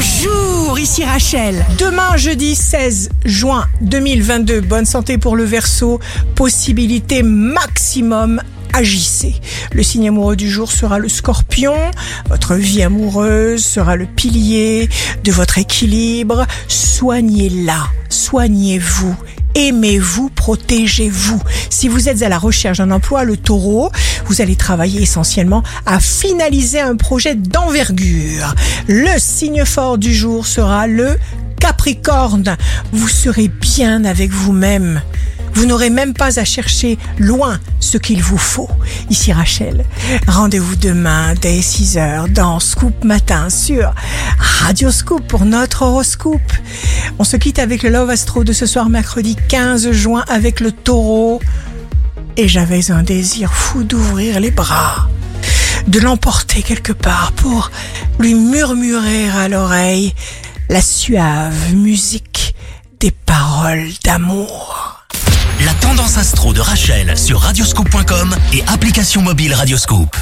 Bonjour, ici Rachel. Demain, jeudi 16 juin 2022, bonne santé pour le verso, possibilité maximum agissez. Le signe amoureux du jour sera le scorpion. Votre vie amoureuse sera le pilier de votre équilibre. Soignez-la, soignez-vous. Aimez-vous, protégez-vous. Si vous êtes à la recherche d'un emploi, le taureau, vous allez travailler essentiellement à finaliser un projet d'envergure. Le signe fort du jour sera le Capricorne. Vous serez bien avec vous-même. Vous n'aurez même pas à chercher loin ce qu'il vous faut. Ici Rachel, rendez-vous demain dès 6h dans Scoop Matin sur Radio Scoop pour notre horoscope. On se quitte avec le Love Astro de ce soir mercredi 15 juin avec le taureau. Et j'avais un désir fou d'ouvrir les bras, de l'emporter quelque part pour lui murmurer à l'oreille la suave musique des paroles d'amour. La tendance astro de Rachel sur radioscope.com et application mobile Radioscope.